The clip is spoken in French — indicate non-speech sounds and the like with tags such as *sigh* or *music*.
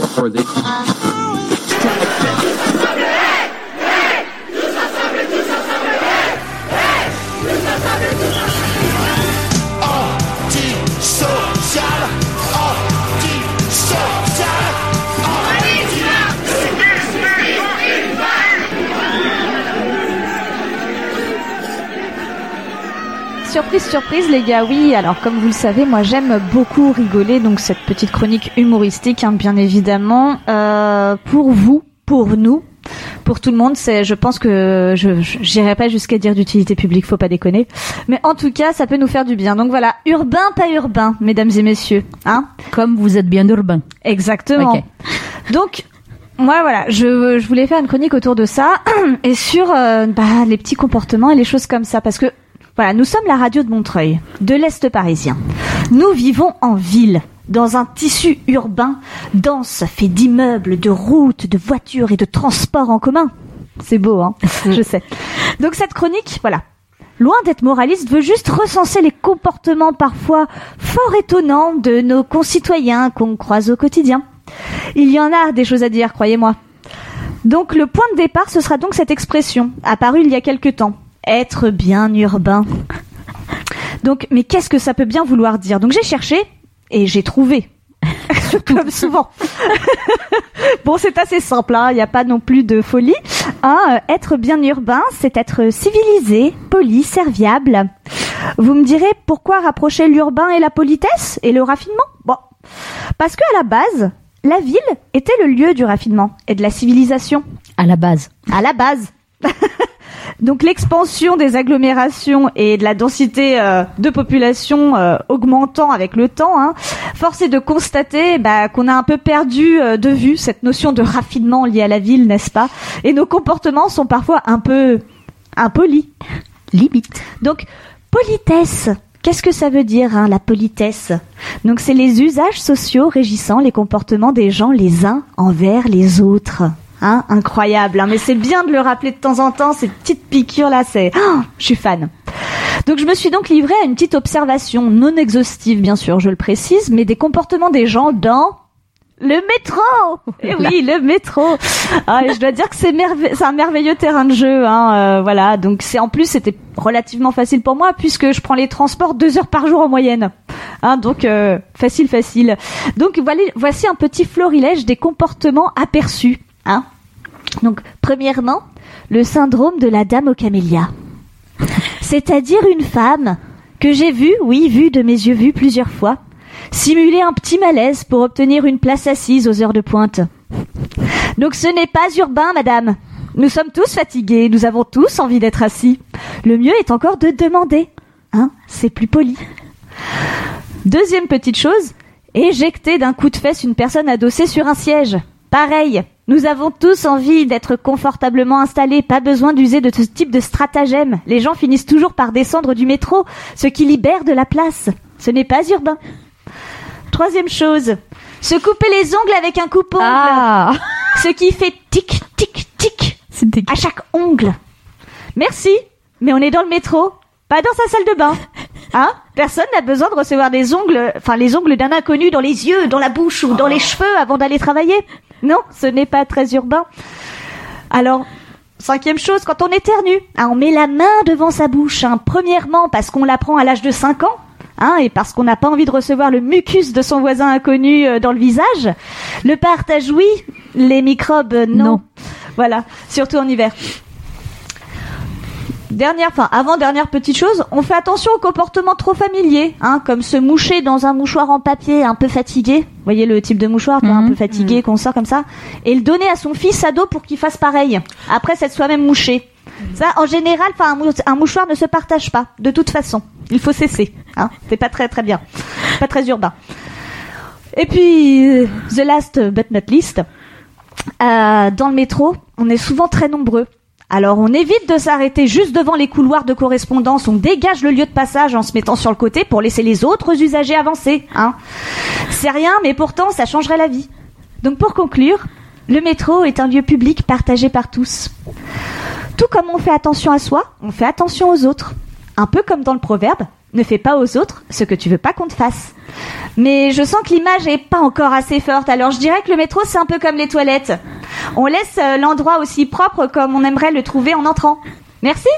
for the. Hey! Hey! Surprise, surprise, les gars, oui. Alors, comme vous le savez, moi, j'aime beaucoup rigoler, donc cette petite chronique humoristique, hein, bien évidemment. Euh, pour vous, pour nous, pour tout le monde, c'est, je pense que je, j'irai pas jusqu'à dire d'utilité publique, faut pas déconner. Mais en tout cas, ça peut nous faire du bien. Donc voilà, urbain, pas urbain, mesdames et messieurs, hein. Comme vous êtes bien urbain. Exactement. Donc, moi, voilà, je, je voulais faire une chronique autour de ça *clears throat* et sur euh, bah, les petits comportements et les choses comme ça, parce que voilà, nous sommes la radio de Montreuil, de l'Est parisien. Nous vivons en ville, dans un tissu urbain dense, fait d'immeubles, de routes, de voitures et de transports en commun. C'est beau, hein Je sais. Donc cette chronique, voilà, loin d'être moraliste, veut juste recenser les comportements parfois fort étonnants de nos concitoyens qu'on croise au quotidien. Il y en a des choses à dire, croyez-moi. Donc le point de départ, ce sera donc cette expression, apparue il y a quelque temps. Être bien urbain. Donc, mais qu'est-ce que ça peut bien vouloir dire? Donc j'ai cherché et j'ai trouvé. *laughs* Comme souvent. *laughs* bon, c'est assez simple, hein, il n'y a pas non plus de folie. Hein, euh, être bien urbain, c'est être civilisé, poli, serviable. Vous me direz pourquoi rapprocher l'urbain et la politesse et le raffinement? Bon, parce que à la base, la ville était le lieu du raffinement et de la civilisation. À la base. À la base. Donc l'expansion des agglomérations et de la densité euh, de population euh, augmentant avec le temps, hein, force est de constater bah, qu'on a un peu perdu euh, de vue cette notion de raffinement liée à la ville, n'est-ce pas? Et nos comportements sont parfois un peu impolis, limite. Donc politesse. Qu'est-ce que ça veut dire, hein, la politesse? Donc, c'est les usages sociaux régissant les comportements des gens les uns envers les autres. Hein, incroyable, hein, mais c'est bien de le rappeler de temps en temps, ces petites piqûres là, c'est... Oh, je suis fan. Donc je me suis donc livrée à une petite observation, non exhaustive bien sûr, je le précise, mais des comportements des gens dans le métro Eh oui, le métro ah, et Je dois dire que c'est un merveilleux terrain de jeu. Hein, euh, voilà, donc c'est en plus c'était relativement facile pour moi puisque je prends les transports deux heures par jour en moyenne. Hein, donc euh, facile, facile. Donc voilà, voici un petit florilège des comportements aperçus. Hein? Donc premièrement, le syndrome de la dame aux camélias. *laughs* C'est-à-dire une femme que j'ai vue, oui, vue de mes yeux vus plusieurs fois, simuler un petit malaise pour obtenir une place assise aux heures de pointe. Donc ce n'est pas urbain, madame. Nous sommes tous fatigués, nous avons tous envie d'être assis. Le mieux est encore de demander. Hein, c'est plus poli. Deuxième petite chose, éjecter d'un coup de fesse une personne adossée sur un siège. Pareil, nous avons tous envie d'être confortablement installés, pas besoin d'user de ce type de stratagème. Les gens finissent toujours par descendre du métro, ce qui libère de la place. Ce n'est pas urbain. Troisième chose, se couper les ongles avec un coupe-ongle. Ah Ce qui fait tic, tic, tic à chaque ongle. Merci, mais on est dans le métro, pas dans sa salle de bain. Hein? Personne n'a besoin de recevoir des ongles, enfin les ongles d'un inconnu dans les yeux, dans la bouche ou dans les cheveux avant d'aller travailler. Non, ce n'est pas très urbain. Alors, cinquième chose, quand on éternue, hein, on met la main devant sa bouche. hein. premièrement, parce qu'on l'apprend à l'âge de 5 ans. Hein, et parce qu'on n'a pas envie de recevoir le mucus de son voisin inconnu euh, dans le visage. Le partage, oui. Les microbes, euh, non. Non. Voilà, surtout en hiver. Dernière, enfin avant dernière petite chose, on fait attention aux comportements trop familiers, hein, comme se moucher dans un mouchoir en papier un peu fatigué. Vous voyez le type de mouchoir, quoi, un Mhm. peu fatigué qu'on sort comme ça, et le donner à son fils ado pour qu'il fasse pareil. Après s'être soi-même mouché. Ça, en général, enfin un mouchoir ne se partage pas. De toute façon, il faut cesser. Hein, c'est pas très très bien, pas très urbain. Et puis, euh, the last but not least, euh, dans le métro, on est souvent très nombreux. Alors on évite de s'arrêter juste devant les couloirs de correspondance, on dégage le lieu de passage en se mettant sur le côté pour laisser les autres usagers avancer. Hein. C'est rien, mais pourtant ça changerait la vie. Donc pour conclure, le métro est un lieu public partagé par tous. Tout comme on fait attention à soi, on fait attention aux autres. Un peu comme dans le proverbe, ne fais pas aux autres ce que tu veux pas qu'on te fasse. Mais je sens que l'image est pas encore assez forte, alors je dirais que le métro c'est un peu comme les toilettes. On laisse euh, l'endroit aussi propre comme on aimerait le trouver en entrant. Merci.